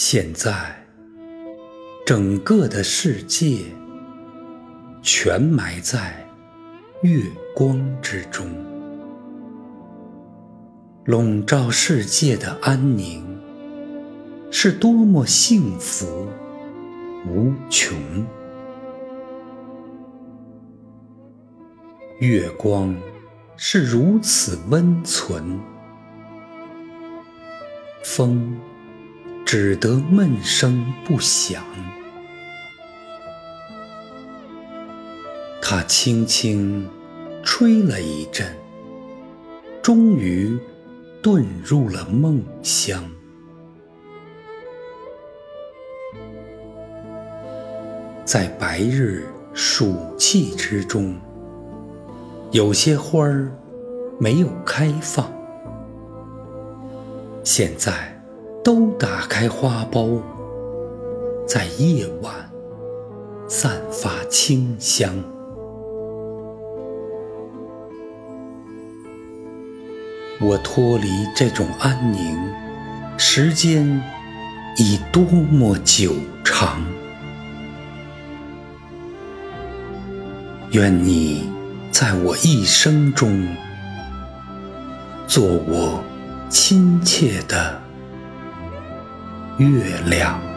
现在，整个的世界全埋在月光之中，笼罩世界的安宁是多么幸福无穷。月光是如此温存，风。只得闷声不响。他轻轻吹了一阵，终于遁入了梦乡。在白日暑气之中，有些花儿没有开放。现在。都打开花苞，在夜晚散发清香。我脱离这种安宁，时间已多么久长。愿你在我一生中，做我亲切的。月亮。